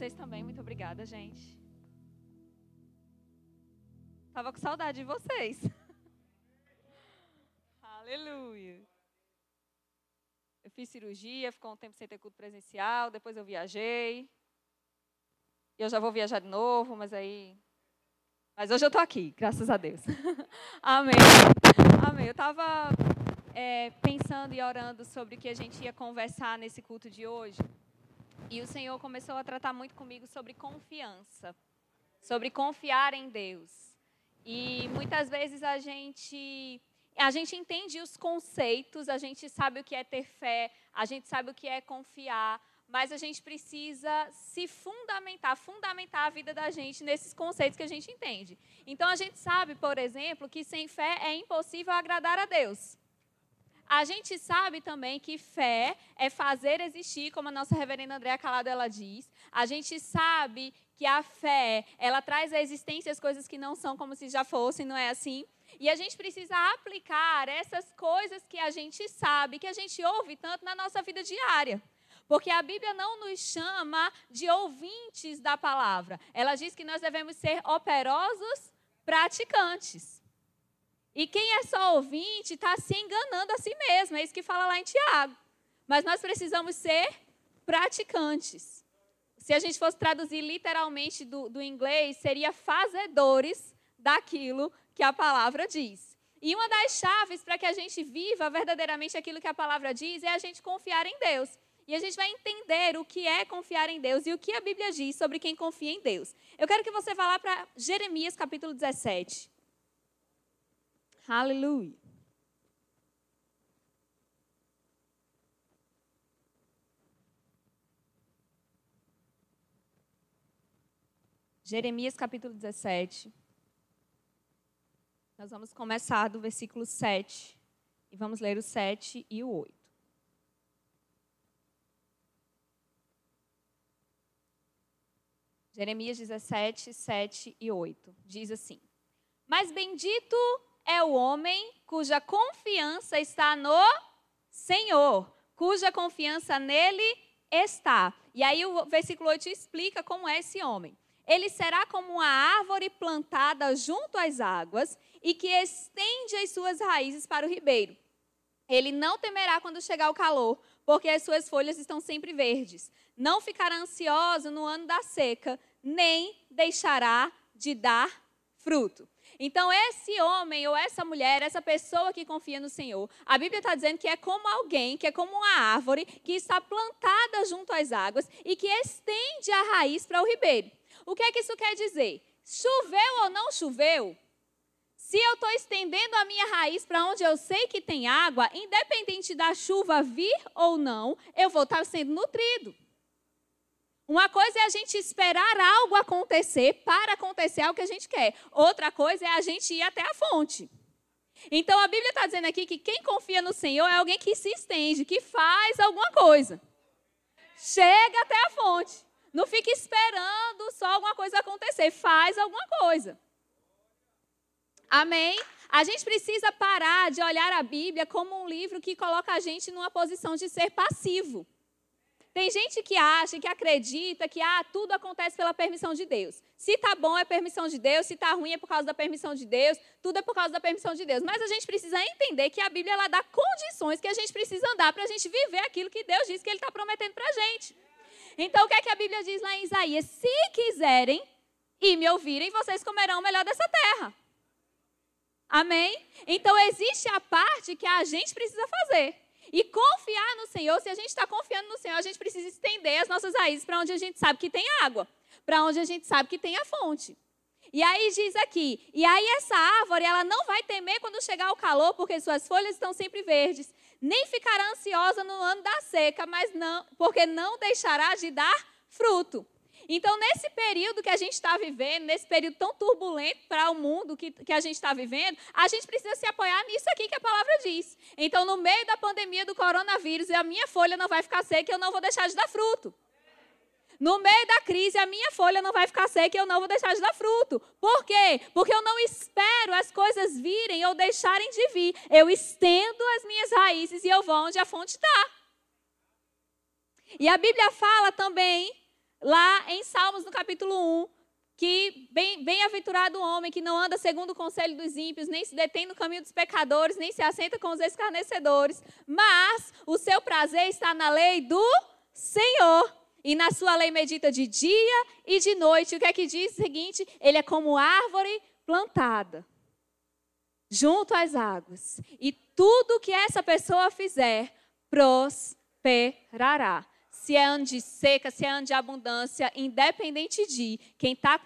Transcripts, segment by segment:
vocês também. Muito obrigada, gente. Tava com saudade de vocês. Aleluia. Eu fiz cirurgia, ficou um tempo sem ter culto presencial, depois eu viajei. E eu já vou viajar de novo, mas aí. Mas hoje eu estou aqui, graças a Deus. Amém. Amém. Eu estava é, pensando e orando sobre o que a gente ia conversar nesse culto de hoje. E o Senhor começou a tratar muito comigo sobre confiança, sobre confiar em Deus. E muitas vezes a gente a gente entende os conceitos, a gente sabe o que é ter fé, a gente sabe o que é confiar, mas a gente precisa se fundamentar, fundamentar a vida da gente nesses conceitos que a gente entende. Então a gente sabe, por exemplo, que sem fé é impossível agradar a Deus. A gente sabe também que fé é fazer existir, como a nossa reverenda Andréa Calado ela diz. A gente sabe que a fé, ela traz à existência as coisas que não são como se já fossem, não é assim? E a gente precisa aplicar essas coisas que a gente sabe, que a gente ouve tanto na nossa vida diária. Porque a Bíblia não nos chama de ouvintes da palavra. Ela diz que nós devemos ser operosos praticantes. E quem é só ouvinte está se enganando a si mesmo, é isso que fala lá em Tiago. Mas nós precisamos ser praticantes. Se a gente fosse traduzir literalmente do, do inglês, seria fazedores daquilo que a palavra diz. E uma das chaves para que a gente viva verdadeiramente aquilo que a palavra diz é a gente confiar em Deus. E a gente vai entender o que é confiar em Deus e o que a Bíblia diz sobre quem confia em Deus. Eu quero que você vá lá para Jeremias capítulo 17. Aleluia. Jeremias capítulo 17. Nós vamos começar do versículo 7 e vamos ler o 7 e o 8. Jeremias 17, 7 e 8. Diz assim: Mas bendito é o homem cuja confiança está no Senhor, cuja confiança nele está. E aí o versículo 8 explica como é esse homem. Ele será como uma árvore plantada junto às águas e que estende as suas raízes para o ribeiro. Ele não temerá quando chegar o calor, porque as suas folhas estão sempre verdes. Não ficará ansioso no ano da seca, nem deixará de dar fruto. Então, esse homem ou essa mulher, essa pessoa que confia no Senhor, a Bíblia está dizendo que é como alguém, que é como uma árvore que está plantada junto às águas e que estende a raiz para o ribeiro. O que é que isso quer dizer? Choveu ou não choveu? Se eu estou estendendo a minha raiz para onde eu sei que tem água, independente da chuva vir ou não, eu vou estar sendo nutrido. Uma coisa é a gente esperar algo acontecer para acontecer o que a gente quer. Outra coisa é a gente ir até a fonte. Então a Bíblia está dizendo aqui que quem confia no Senhor é alguém que se estende, que faz alguma coisa. Chega até a fonte. Não fica esperando só alguma coisa acontecer. Faz alguma coisa. Amém? A gente precisa parar de olhar a Bíblia como um livro que coloca a gente numa posição de ser passivo. Tem gente que acha, que acredita que ah, tudo acontece pela permissão de Deus. Se tá bom é permissão de Deus, se tá ruim é por causa da permissão de Deus, tudo é por causa da permissão de Deus. Mas a gente precisa entender que a Bíblia ela dá condições que a gente precisa andar para a gente viver aquilo que Deus diz que Ele está prometendo para a gente. Então, o que é que a Bíblia diz lá em Isaías? Se quiserem e me ouvirem, vocês comerão o melhor dessa terra. Amém? Então, existe a parte que a gente precisa fazer. E confiar no Senhor, se a gente está confiando no Senhor, a gente precisa estender as nossas raízes para onde a gente sabe que tem água, para onde a gente sabe que tem a fonte. E aí diz aqui, e aí essa árvore, ela não vai temer quando chegar o calor, porque suas folhas estão sempre verdes, nem ficará ansiosa no ano da seca, mas não, porque não deixará de dar fruto. Então, nesse período que a gente está vivendo, nesse período tão turbulento para o mundo que, que a gente está vivendo, a gente precisa se apoiar nisso aqui que a palavra diz. Então, no meio da pandemia do coronavírus, a minha folha não vai ficar seca e eu não vou deixar de dar fruto. No meio da crise, a minha folha não vai ficar seca e eu não vou deixar de dar fruto. Por quê? Porque eu não espero as coisas virem ou deixarem de vir. Eu estendo as minhas raízes e eu vou onde a fonte está. E a Bíblia fala também lá em Salmos, no capítulo 1, que bem-aventurado bem o homem que não anda segundo o conselho dos ímpios, nem se detém no caminho dos pecadores, nem se assenta com os escarnecedores, mas o seu prazer está na lei do Senhor. E na sua lei medita de dia e de noite. O que é que diz o seguinte? Ele é como árvore plantada junto às águas. E tudo que essa pessoa fizer prosperará se é ano de seca, se é ano de abundância, independente de quem está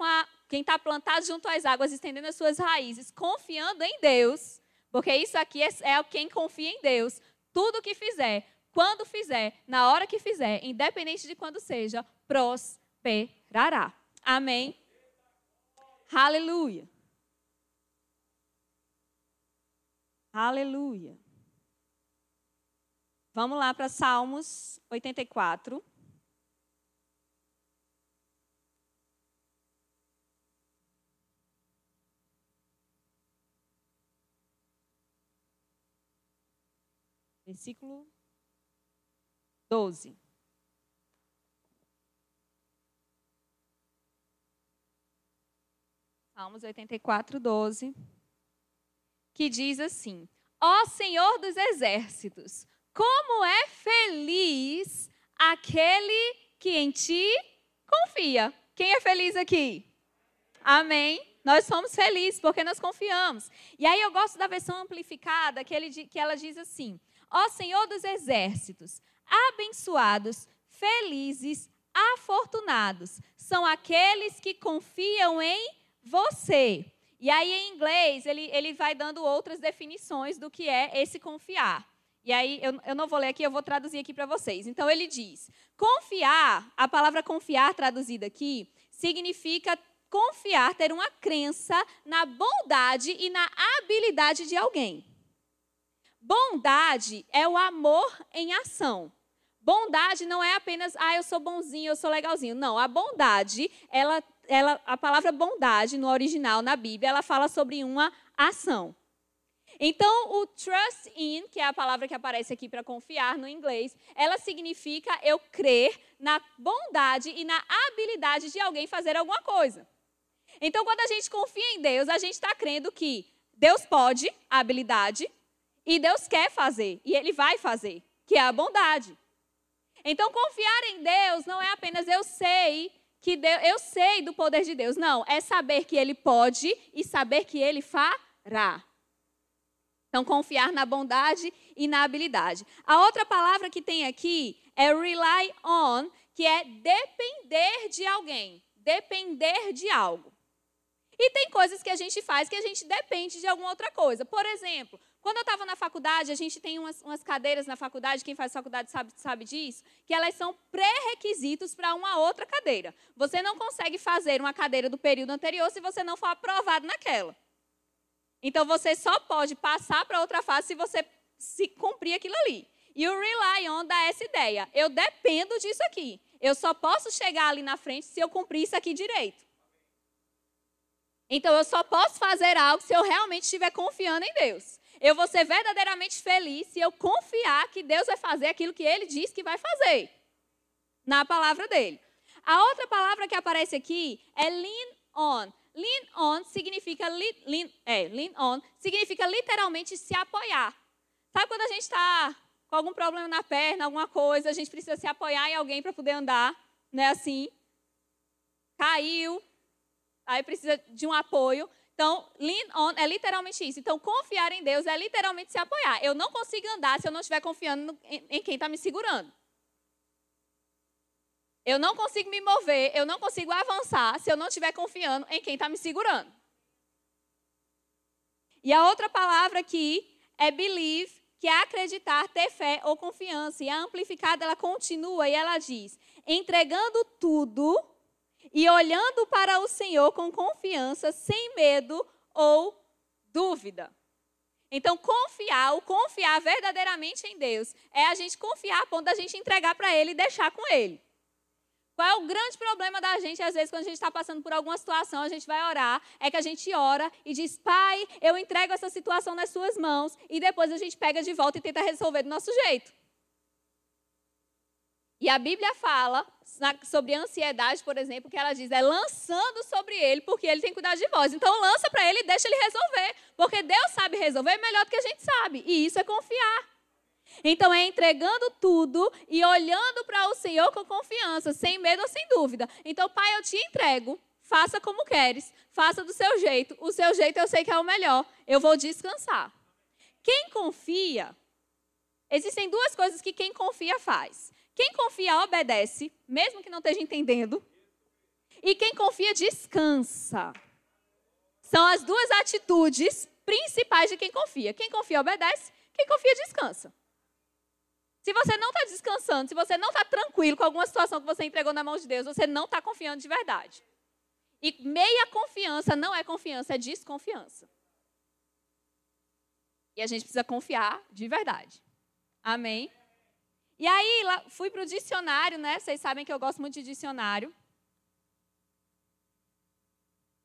quem está plantado junto às águas, estendendo as suas raízes, confiando em Deus, porque isso aqui é, é quem confia em Deus. Tudo que fizer, quando fizer, na hora que fizer, independente de quando seja, prosperará. Amém? Aleluia. Aleluia. Vamos lá para Salmos 84. Versículo 12. Salmos 84, 12. Que diz assim: Ó Senhor dos exércitos, como é feliz aquele que em ti confia. Quem é feliz aqui? Amém. Nós somos felizes porque nós confiamos. E aí eu gosto da versão amplificada que, ele, que ela diz assim: Ó Senhor dos exércitos, abençoados, felizes, afortunados são aqueles que confiam em você. E aí, em inglês, ele, ele vai dando outras definições do que é esse confiar. E aí, eu, eu não vou ler aqui, eu vou traduzir aqui para vocês. Então, ele diz: confiar, a palavra confiar traduzida aqui, significa confiar, ter uma crença na bondade e na habilidade de alguém. Bondade é o amor em ação. Bondade não é apenas, ah, eu sou bonzinho, eu sou legalzinho. Não, a bondade, ela, ela, a palavra bondade no original, na Bíblia, ela fala sobre uma ação. Então, o trust in, que é a palavra que aparece aqui para confiar no inglês, ela significa eu crer na bondade e na habilidade de alguém fazer alguma coisa. Então, quando a gente confia em Deus, a gente está crendo que Deus pode, a habilidade, e Deus quer fazer, e Ele vai fazer, que é a bondade. Então, confiar em Deus não é apenas eu sei que Deus, eu sei do poder de Deus. Não, é saber que Ele pode e saber que Ele fará. Então, confiar na bondade e na habilidade. A outra palavra que tem aqui é rely on, que é depender de alguém, depender de algo. E tem coisas que a gente faz que a gente depende de alguma outra coisa. Por exemplo, quando eu estava na faculdade, a gente tem umas, umas, cadeiras na faculdade, quem faz faculdade sabe, sabe disso, que elas são pré-requisitos para uma outra cadeira. Você não consegue fazer uma cadeira do período anterior se você não for aprovado naquela. Então você só pode passar para outra fase se você se cumprir aquilo ali. E o Rely On dá essa ideia. Eu dependo disso aqui. Eu só posso chegar ali na frente se eu cumprir isso aqui direito. Então eu só posso fazer algo se eu realmente estiver confiando em Deus. Eu vou ser verdadeiramente feliz se eu confiar que Deus vai fazer aquilo que ele diz que vai fazer. Na palavra dele. A outra palavra que aparece aqui é lean on. Lean on significa lean, é, lean on significa literalmente se apoiar. Sabe quando a gente está com algum problema na perna, alguma coisa, a gente precisa se apoiar em alguém para poder andar, né? Assim, caiu, aí precisa de um apoio. Então, lean on é literalmente isso. Então, confiar em Deus é literalmente se apoiar. Eu não consigo andar se eu não estiver confiando em quem está me segurando. Eu não consigo me mover, eu não consigo avançar se eu não estiver confiando em quem está me segurando. E a outra palavra aqui é believe, que é acreditar, ter fé ou confiança. E a amplificada, ela continua e ela diz: entregando tudo e olhando para o Senhor com confiança, sem medo ou dúvida. Então, confiar, o confiar verdadeiramente em Deus, é a gente confiar a ponto da gente entregar para Ele e deixar com Ele. Qual é o grande problema da gente, às vezes, quando a gente está passando por alguma situação, a gente vai orar, é que a gente ora e diz, Pai, eu entrego essa situação nas suas mãos, e depois a gente pega de volta e tenta resolver do nosso jeito. E a Bíblia fala, sobre ansiedade, por exemplo, que ela diz é lançando sobre ele, porque ele tem cuidar de vós. Então lança para ele e deixa ele resolver, porque Deus sabe resolver melhor do que a gente sabe, e isso é confiar. Então é entregando tudo e olhando para o Senhor com confiança, sem medo ou sem dúvida. Então, Pai, eu te entrego, faça como queres, faça do seu jeito. O seu jeito eu sei que é o melhor. Eu vou descansar. Quem confia, existem duas coisas que quem confia faz. Quem confia obedece, mesmo que não esteja entendendo. E quem confia descansa. São as duas atitudes principais de quem confia. Quem confia obedece, quem confia descansa. Se você não está descansando, se você não está tranquilo com alguma situação que você entregou na mão de Deus, você não está confiando de verdade. E meia confiança não é confiança, é desconfiança. E a gente precisa confiar de verdade. Amém? E aí, fui para o dicionário, né? Vocês sabem que eu gosto muito de dicionário.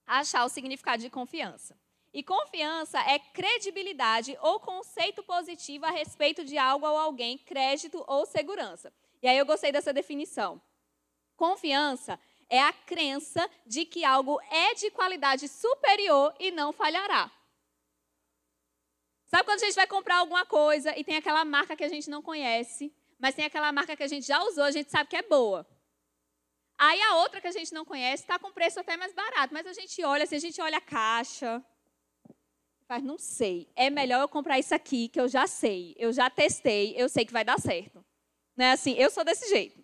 Achar o significado de confiança. E confiança é credibilidade ou conceito positivo a respeito de algo ou alguém, crédito ou segurança. E aí eu gostei dessa definição. Confiança é a crença de que algo é de qualidade superior e não falhará. Sabe quando a gente vai comprar alguma coisa e tem aquela marca que a gente não conhece, mas tem aquela marca que a gente já usou, a gente sabe que é boa. Aí a outra que a gente não conhece está com preço até mais barato, mas a gente olha, se a gente olha a caixa, mas não sei. É melhor eu comprar isso aqui, que eu já sei. Eu já testei, eu sei que vai dar certo. Não é assim? Eu sou desse jeito.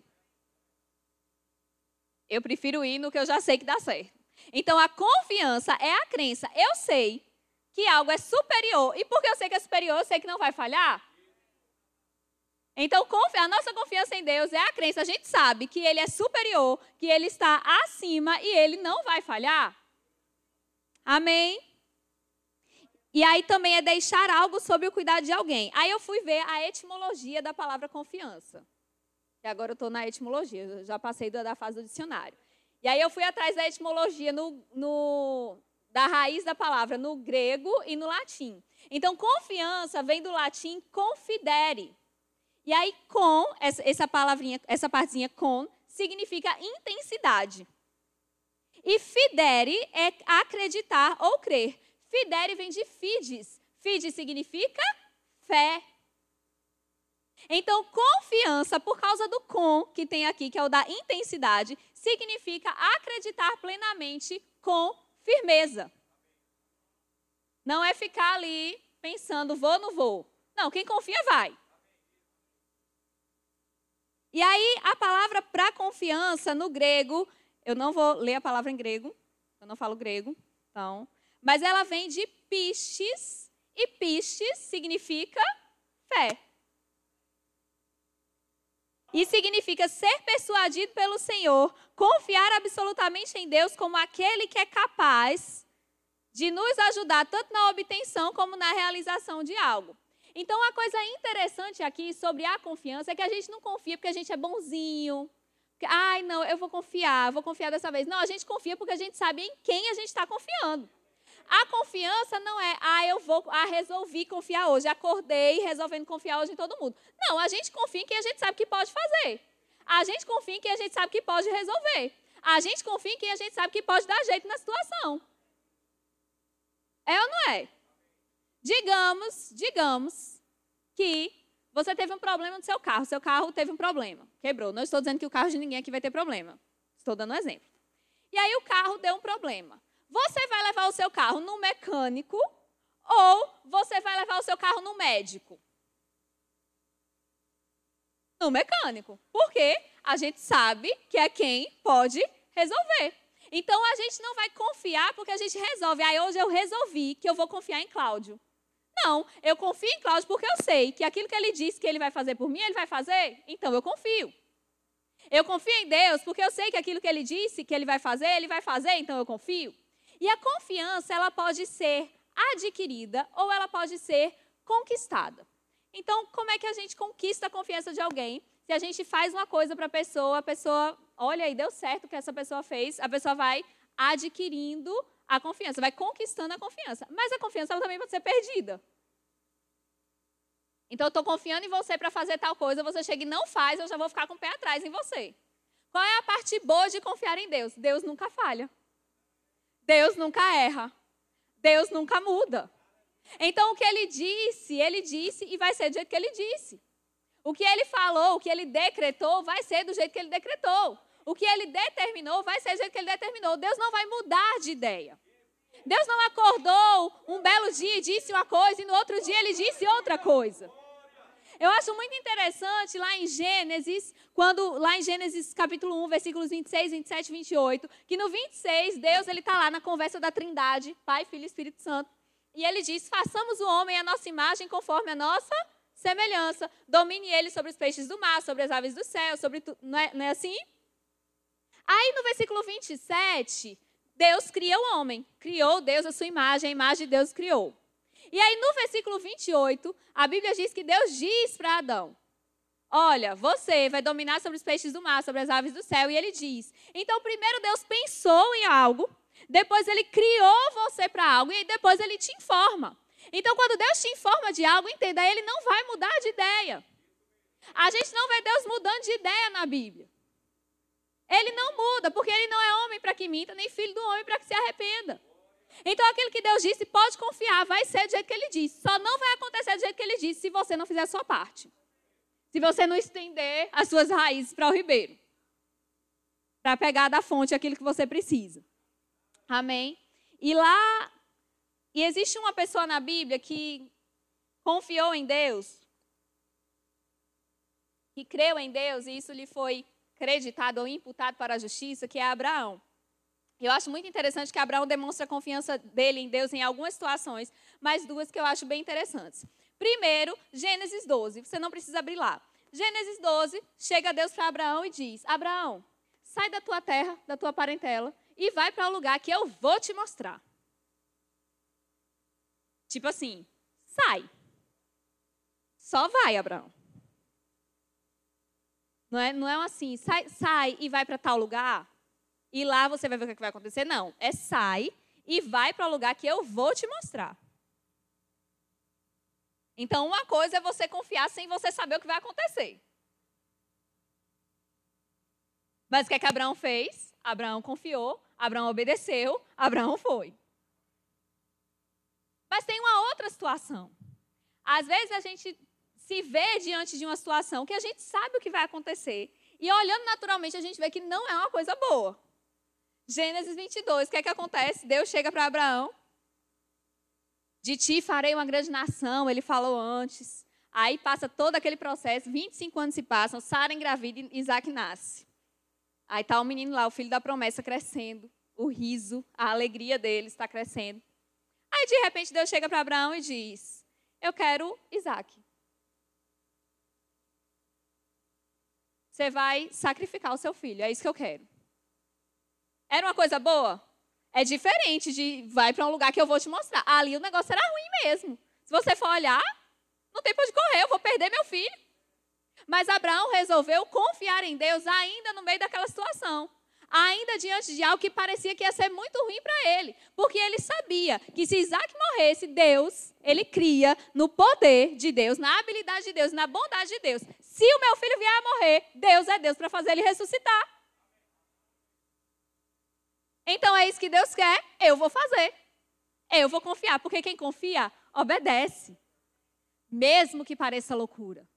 Eu prefiro ir no que eu já sei que dá certo. Então, a confiança é a crença. Eu sei que algo é superior. E porque eu sei que é superior, eu sei que não vai falhar. Então, a nossa confiança em Deus é a crença. A gente sabe que Ele é superior, que Ele está acima e Ele não vai falhar. Amém? E aí também é deixar algo sob o cuidado de alguém. Aí eu fui ver a etimologia da palavra confiança. E agora eu estou na etimologia, já passei da fase do dicionário. E aí eu fui atrás da etimologia no, no, da raiz da palavra no grego e no latim. Então, confiança vem do latim confidere. E aí, com, essa palavrinha, essa partezinha com, significa intensidade. E fidere é acreditar ou crer. Fidere vem de fides. Fides significa fé. Então, confiança, por causa do com que tem aqui, que é o da intensidade, significa acreditar plenamente com firmeza. Não é ficar ali pensando, vou ou não vou. Não, quem confia vai. E aí, a palavra para confiança no grego, eu não vou ler a palavra em grego, eu não falo grego, então, mas ela vem de pistes, e pistes significa fé. E significa ser persuadido pelo Senhor, confiar absolutamente em Deus como aquele que é capaz de nos ajudar tanto na obtenção como na realização de algo. Então, uma coisa interessante aqui sobre a confiança é que a gente não confia porque a gente é bonzinho. Ai, não, eu vou confiar, vou confiar dessa vez. Não, a gente confia porque a gente sabe em quem a gente está confiando. A confiança não é, ah, eu vou, ah, resolvi confiar hoje, acordei resolvendo confiar hoje em todo mundo. Não, a gente confia em quem a gente sabe que pode fazer. A gente confia em quem a gente sabe que pode resolver. A gente confia em quem a gente sabe que pode dar jeito na situação. É ou não é? Digamos, digamos que você teve um problema no seu carro, seu carro teve um problema, quebrou. Não estou dizendo que o carro de ninguém aqui vai ter problema. Estou dando um exemplo. E aí o carro deu um problema. Você vai levar o seu carro no mecânico ou você vai levar o seu carro no médico? No mecânico. Porque a gente sabe que é quem pode resolver. Então a gente não vai confiar porque a gente resolve. Aí hoje eu resolvi que eu vou confiar em Cláudio. Não, eu confio em Cláudio porque eu sei que aquilo que ele disse que ele vai fazer por mim, ele vai fazer. Então eu confio. Eu confio em Deus porque eu sei que aquilo que ele disse que ele vai fazer, ele vai fazer, então eu confio. E a confiança, ela pode ser adquirida ou ela pode ser conquistada. Então, como é que a gente conquista a confiança de alguém? Se a gente faz uma coisa para a pessoa, a pessoa, olha aí, deu certo o que essa pessoa fez, a pessoa vai adquirindo a confiança, vai conquistando a confiança. Mas a confiança também pode ser perdida. Então, eu estou confiando em você para fazer tal coisa, você chega e não faz, eu já vou ficar com o pé atrás em você. Qual é a parte boa de confiar em Deus? Deus nunca falha. Deus nunca erra. Deus nunca muda. Então, o que ele disse, ele disse e vai ser do jeito que ele disse. O que ele falou, o que ele decretou, vai ser do jeito que ele decretou. O que ele determinou, vai ser do jeito que ele determinou. Deus não vai mudar de ideia. Deus não acordou um belo dia e disse uma coisa e no outro dia ele disse outra coisa. Eu acho muito interessante lá em Gênesis, quando lá em Gênesis capítulo 1, versículos 26, 27 e 28, que no 26 Deus ele está lá na conversa da Trindade, Pai, Filho e Espírito Santo, e ele diz: "Façamos o homem a nossa imagem conforme a nossa semelhança, domine ele sobre os peixes do mar, sobre as aves do céu, sobre tudo, não é, não é assim? Aí no versículo 27, Deus cria o homem. Criou Deus a sua imagem, a imagem de Deus criou. E aí no versículo 28, a Bíblia diz que Deus diz para Adão: Olha, você vai dominar sobre os peixes do mar, sobre as aves do céu. E ele diz: Então, primeiro Deus pensou em algo, depois ele criou você para algo, e depois ele te informa. Então, quando Deus te informa de algo, entenda, ele não vai mudar de ideia. A gente não vê Deus mudando de ideia na Bíblia. Ele não muda, porque ele não é homem para que minta, nem filho do homem para que se arrependa. Então, aquilo que Deus disse, pode confiar, vai ser do jeito que ele disse. Só não vai acontecer do jeito que ele disse se você não fizer a sua parte. Se você não estender as suas raízes para o ribeiro. Para pegar da fonte aquilo que você precisa. Amém? E lá, e existe uma pessoa na Bíblia que confiou em Deus, que creu em Deus, e isso lhe foi creditado ou imputado para a justiça, que é Abraão. Eu acho muito interessante que Abraão demonstra a confiança dele em Deus em algumas situações, mas duas que eu acho bem interessantes. Primeiro, Gênesis 12. Você não precisa abrir lá. Gênesis 12, chega Deus para Abraão e diz: Abraão, sai da tua terra, da tua parentela, e vai para o um lugar que eu vou te mostrar. Tipo assim, sai. Só vai, Abraão. Não é, não é assim, sai, sai e vai para tal lugar e lá você vai ver o que vai acontecer. Não, é sai e vai para o lugar que eu vou te mostrar. Então, uma coisa é você confiar sem você saber o que vai acontecer. Mas o que é que Abraão fez? Abraão confiou, Abraão obedeceu, Abraão foi. Mas tem uma outra situação. Às vezes a gente se vê diante de uma situação que a gente sabe o que vai acontecer. E olhando naturalmente, a gente vê que não é uma coisa boa. Gênesis 22, o que é que acontece? Deus chega para Abraão. De ti farei uma grande nação, ele falou antes. Aí passa todo aquele processo, 25 anos se passam, Sara engravida e Isaac nasce. Aí está o menino lá, o filho da promessa, crescendo. O riso, a alegria dele está crescendo. Aí, de repente, Deus chega para Abraão e diz: Eu quero Isaac. Você vai sacrificar o seu filho, é isso que eu quero. Era uma coisa boa? É diferente de vai para um lugar que eu vou te mostrar. Ali o negócio era ruim mesmo. Se você for olhar, não tem para onde correr, eu vou perder meu filho. Mas Abraão resolveu confiar em Deus ainda no meio daquela situação. Ainda diante de algo que parecia que ia ser muito ruim para ele. Porque ele sabia que se Isaac morresse, Deus, ele cria no poder de Deus, na habilidade de Deus, na bondade de Deus. Se o meu filho vier a morrer, Deus é Deus para fazer ele ressuscitar. Então é isso que Deus quer, eu vou fazer. Eu vou confiar, porque quem confia, obedece. Mesmo que pareça loucura.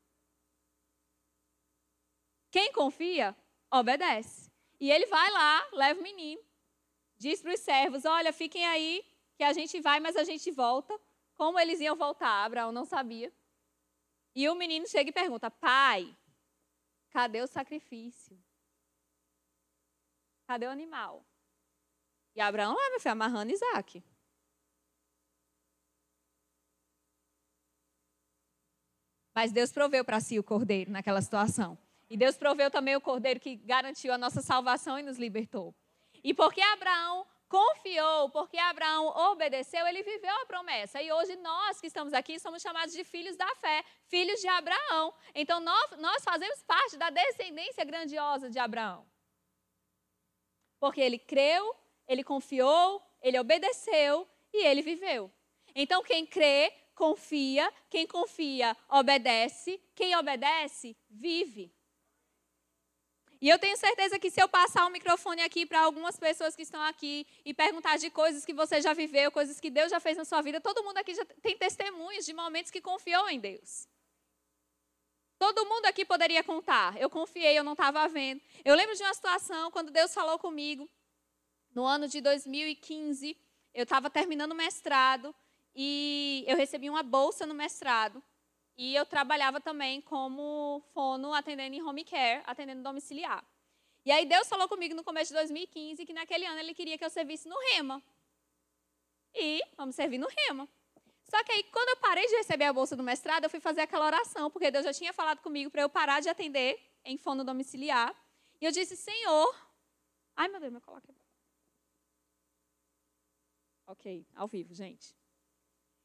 Quem confia, obedece. E ele vai lá, leva o menino, diz para os servos: Olha, fiquem aí, que a gente vai, mas a gente volta. Como eles iam voltar? Abraão não sabia. E o menino chega e pergunta: Pai, cadê o sacrifício? Cadê o animal? E Abraão lá, meu filho, amarrando Isaac. Mas Deus proveu para si o cordeiro naquela situação. E Deus proveu também o cordeiro que garantiu a nossa salvação e nos libertou. E porque Abraão confiou, porque Abraão obedeceu, ele viveu a promessa. E hoje nós que estamos aqui somos chamados de filhos da fé, filhos de Abraão. Então nós, nós fazemos parte da descendência grandiosa de Abraão. Porque ele creu, ele confiou, ele obedeceu e ele viveu. Então quem crê, confia, quem confia, obedece, quem obedece, vive. E eu tenho certeza que se eu passar o microfone aqui para algumas pessoas que estão aqui e perguntar de coisas que você já viveu, coisas que Deus já fez na sua vida, todo mundo aqui já tem testemunhos de momentos que confiou em Deus. Todo mundo aqui poderia contar. Eu confiei, eu não estava vendo. Eu lembro de uma situação quando Deus falou comigo, no ano de 2015, eu estava terminando o mestrado e eu recebi uma bolsa no mestrado. E eu trabalhava também como fono, atendendo em home care, atendendo domiciliar. E aí Deus falou comigo no começo de 2015 que naquele ano Ele queria que eu servisse no Rema. E vamos servir no Rema. Só que aí, quando eu parei de receber a bolsa do mestrado, eu fui fazer aquela oração, porque Deus já tinha falado comigo para eu parar de atender em fono domiciliar. E eu disse, Senhor. Ai, meu Deus, meu coloque. Ok, ao vivo, gente.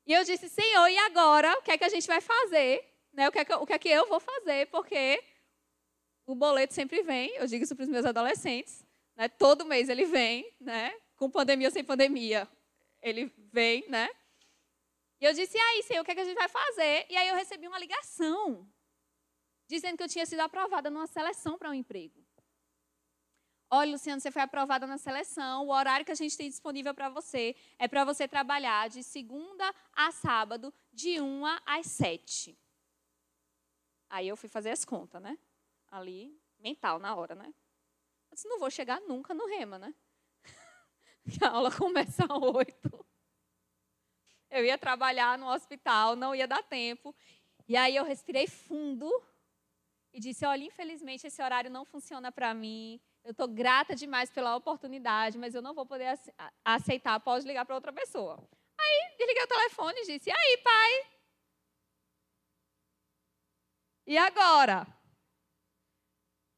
E eu disse, Senhor, e agora? O que é que a gente vai fazer? Né? O, que é que, o que é que eu vou fazer? Porque o boleto sempre vem, eu digo isso para os meus adolescentes. Né? Todo mês ele vem, né? com pandemia ou sem pandemia. Ele vem, né? E eu disse, e aí, Senhor, o que, é que a gente vai fazer? E aí eu recebi uma ligação, dizendo que eu tinha sido aprovada numa seleção para um emprego. Olha, Luciano, você foi aprovada na seleção. O horário que a gente tem disponível para você é para você trabalhar de segunda a sábado, de uma às sete. Aí eu fui fazer as contas, né? Ali, mental, na hora, né? Eu disse, não vou chegar nunca no rema, né? a aula começa às oito. Eu ia trabalhar no hospital, não ia dar tempo. E aí eu respirei fundo e disse, olha, infelizmente esse horário não funciona para mim eu estou grata demais pela oportunidade, mas eu não vou poder aceitar, pode ligar para outra pessoa. Aí, desliguei o telefone e disse: E aí, pai? E agora?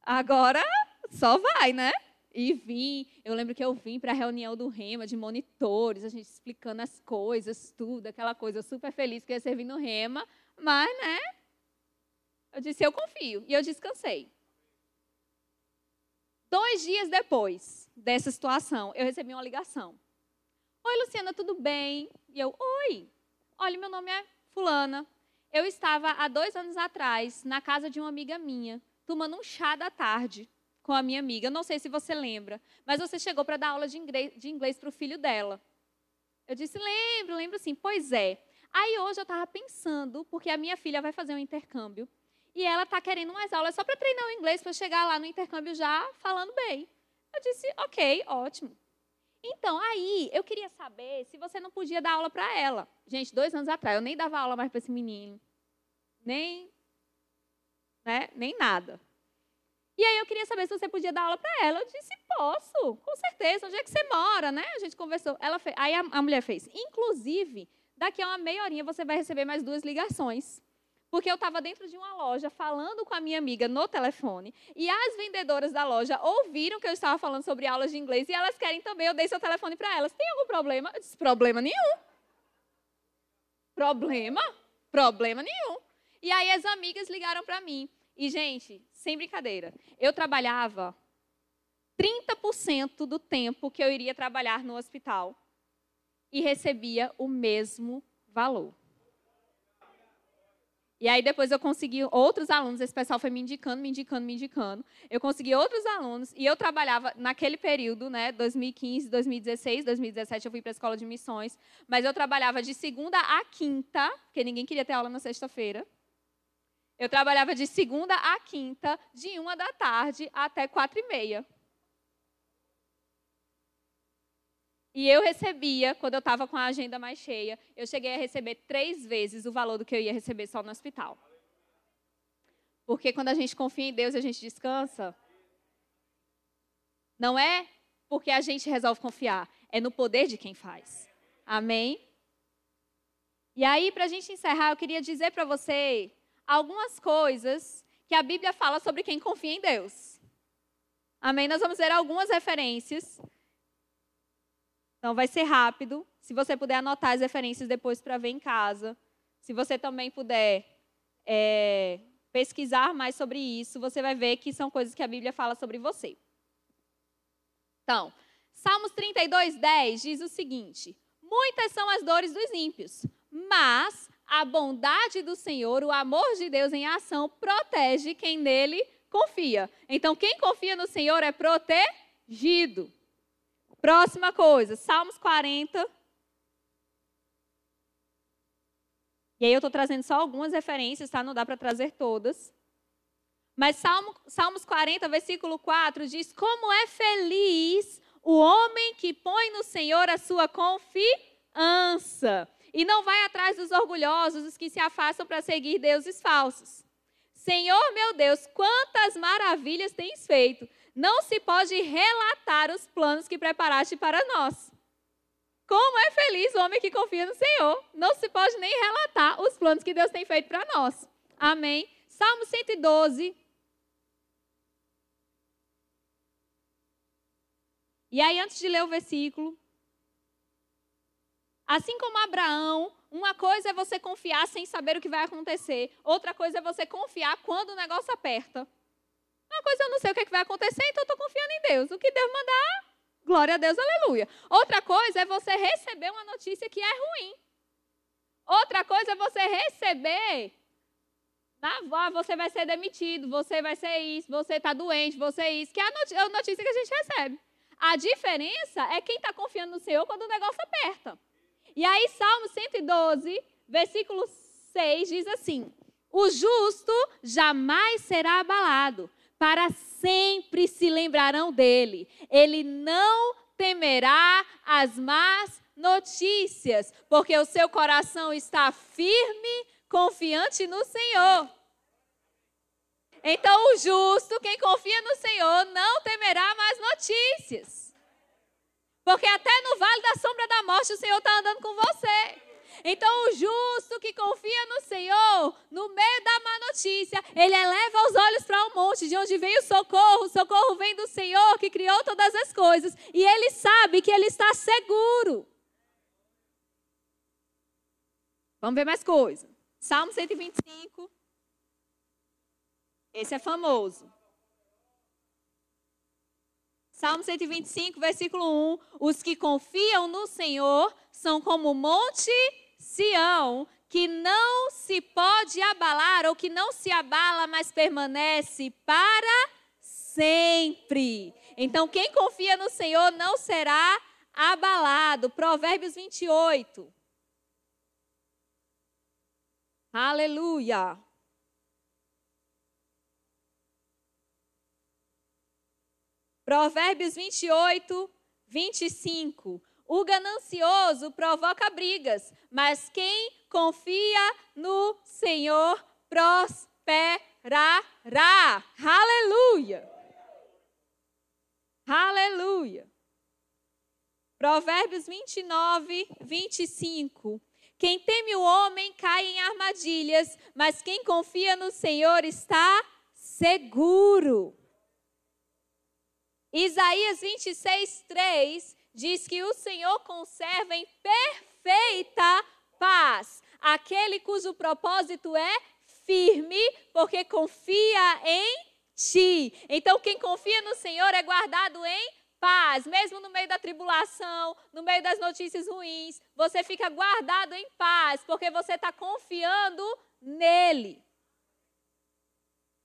Agora só vai, né? E vim, eu lembro que eu vim para a reunião do REMA, de monitores, a gente explicando as coisas, tudo, aquela coisa, super feliz que ia servir no REMA, mas, né? Eu disse, eu confio. E eu descansei. Dois dias depois dessa situação, eu recebi uma ligação. Oi, Luciana, tudo bem? E eu, oi. Olha, meu nome é Fulana. Eu estava há dois anos atrás na casa de uma amiga minha, tomando um chá da tarde com a minha amiga. Não sei se você lembra, mas você chegou para dar aula de inglês, de inglês para o filho dela. Eu disse, lembro, lembro sim. Pois é. Aí hoje eu estava pensando, porque a minha filha vai fazer um intercâmbio e ela está querendo umas aulas só para treinar o inglês, para chegar lá no intercâmbio já falando bem. Eu disse, ok, ótimo. Então, aí, eu queria saber se você não podia dar aula para ela. Gente, dois anos atrás, eu nem dava aula mais para esse menino. Nem, né, nem nada. E aí eu queria saber se você podia dar aula para ela. Eu disse, posso, com certeza. Onde é que você mora, né? A gente conversou. Ela fez, aí a, a mulher fez, inclusive, daqui a uma meia horinha você vai receber mais duas ligações porque eu estava dentro de uma loja falando com a minha amiga no telefone e as vendedoras da loja ouviram que eu estava falando sobre aulas de inglês e elas querem também, eu dei seu telefone para elas. Tem algum problema? Eu disse, problema nenhum. Problema? Problema nenhum. E aí as amigas ligaram para mim. E, gente, sem brincadeira, eu trabalhava 30% do tempo que eu iria trabalhar no hospital e recebia o mesmo valor. E aí depois eu consegui outros alunos, esse pessoal foi me indicando, me indicando, me indicando. Eu consegui outros alunos e eu trabalhava naquele período, né, 2015, 2016, 2017 eu fui para a escola de missões, mas eu trabalhava de segunda a quinta, porque ninguém queria ter aula na sexta-feira. Eu trabalhava de segunda a quinta, de uma da tarde até quatro e meia. E eu recebia, quando eu estava com a agenda mais cheia, eu cheguei a receber três vezes o valor do que eu ia receber só no hospital. Porque quando a gente confia em Deus e a gente descansa, não é porque a gente resolve confiar, é no poder de quem faz. Amém? E aí, para a gente encerrar, eu queria dizer para você algumas coisas que a Bíblia fala sobre quem confia em Deus. Amém? Nós vamos ver algumas referências então, vai ser rápido. Se você puder anotar as referências depois para ver em casa. Se você também puder é, pesquisar mais sobre isso, você vai ver que são coisas que a Bíblia fala sobre você. Então, Salmos 32, 10 diz o seguinte: Muitas são as dores dos ímpios, mas a bondade do Senhor, o amor de Deus em ação, protege quem nele confia. Então, quem confia no Senhor é protegido. Próxima coisa, Salmos 40. E aí eu estou trazendo só algumas referências, tá? Não dá para trazer todas. Mas Salmo, Salmos 40, versículo 4 diz: Como é feliz o homem que põe no Senhor a sua confiança e não vai atrás dos orgulhosos, os que se afastam para seguir deuses falsos. Senhor meu Deus, quantas maravilhas tens feito! Não se pode relatar os planos que preparaste para nós. Como é feliz o homem que confia no Senhor. Não se pode nem relatar os planos que Deus tem feito para nós. Amém. Salmo 112. E aí, antes de ler o versículo, assim como Abraão, uma coisa é você confiar sem saber o que vai acontecer, outra coisa é você confiar quando o negócio aperta. Coisa eu não sei o que, é que vai acontecer, então eu estou confiando em Deus. O que Deus mandar, Glória a Deus, aleluia. Outra coisa é você receber uma notícia que é ruim. Outra coisa é você receber. Ah, você vai ser demitido, você vai ser isso, você está doente, você é isso, que é a notícia que a gente recebe. A diferença é quem está confiando no Senhor quando o negócio aperta. E aí, Salmo 112, versículo 6 diz assim: O justo jamais será abalado, para sempre se lembrarão dele. Ele não temerá as más notícias, porque o seu coração está firme, confiante no Senhor. Então, o justo, quem confia no Senhor, não temerá mais notícias. Porque até no vale da sombra da morte, o Senhor está andando com você. Então, o justo que confia no Senhor, no meio da má notícia, ele eleva os olhos para o monte, de onde vem o socorro. O socorro vem do Senhor que criou todas as coisas. E ele sabe que ele está seguro. Vamos ver mais coisa. Salmo 125. Esse é famoso. Salmo 125, versículo 1. Os que confiam no Senhor são como o monte Sião, que não se pode abalar, ou que não se abala, mas permanece para sempre. Então, quem confia no Senhor não será abalado. Provérbios 28. Aleluia. Provérbios 28, 25. O ganancioso provoca brigas, mas quem confia no Senhor prosperará. Aleluia! Aleluia! Provérbios 29, 25. Quem teme o homem cai em armadilhas, mas quem confia no Senhor está seguro. Isaías 26, 3 diz que o Senhor conserva em perfeita paz aquele cujo propósito é firme, porque confia em ti. Então, quem confia no Senhor é guardado em paz, mesmo no meio da tribulação, no meio das notícias ruins, você fica guardado em paz, porque você está confiando nele.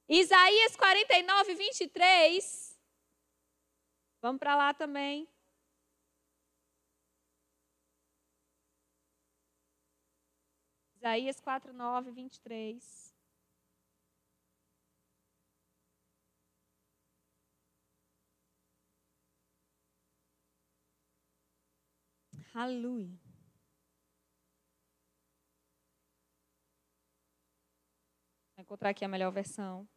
Isaías 49, 23. Vamos para lá também. Isaías 4, 9, 23. Aleluia. Vou encontrar aqui a melhor versão.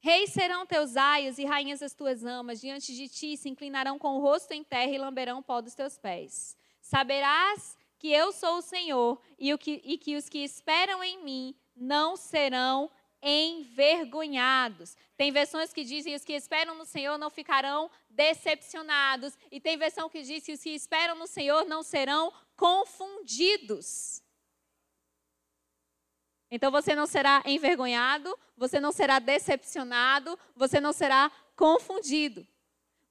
Reis serão teus aios e rainhas as tuas amas, diante de ti se inclinarão com o rosto em terra e lamberão o pó dos teus pés. Saberás que eu sou o Senhor e, o que, e que os que esperam em mim não serão envergonhados. Tem versões que dizem os que esperam no Senhor não ficarão decepcionados. E tem versão que diz que os que esperam no Senhor não serão confundidos. Então você não será envergonhado, você não será decepcionado, você não será confundido.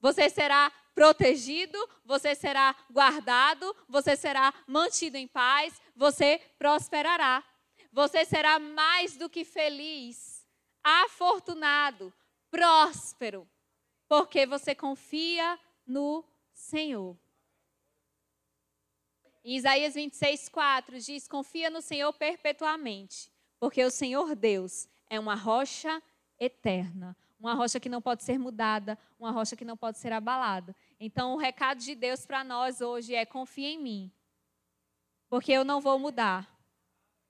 Você será protegido, você será guardado, você será mantido em paz, você prosperará. Você será mais do que feliz, afortunado, próspero, porque você confia no Senhor. Em Isaías 26, 4 diz: Confia no Senhor perpetuamente, porque o Senhor Deus é uma rocha eterna, uma rocha que não pode ser mudada, uma rocha que não pode ser abalada. Então, o recado de Deus para nós hoje é: confia em mim, porque eu não vou mudar.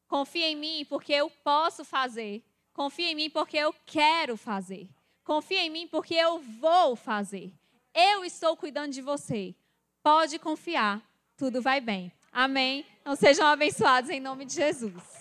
Confia em mim, porque eu posso fazer. Confia em mim, porque eu quero fazer. Confia em mim, porque eu vou fazer. Eu estou cuidando de você. Pode confiar tudo vai bem. Amém? Então sejam abençoados em nome de Jesus.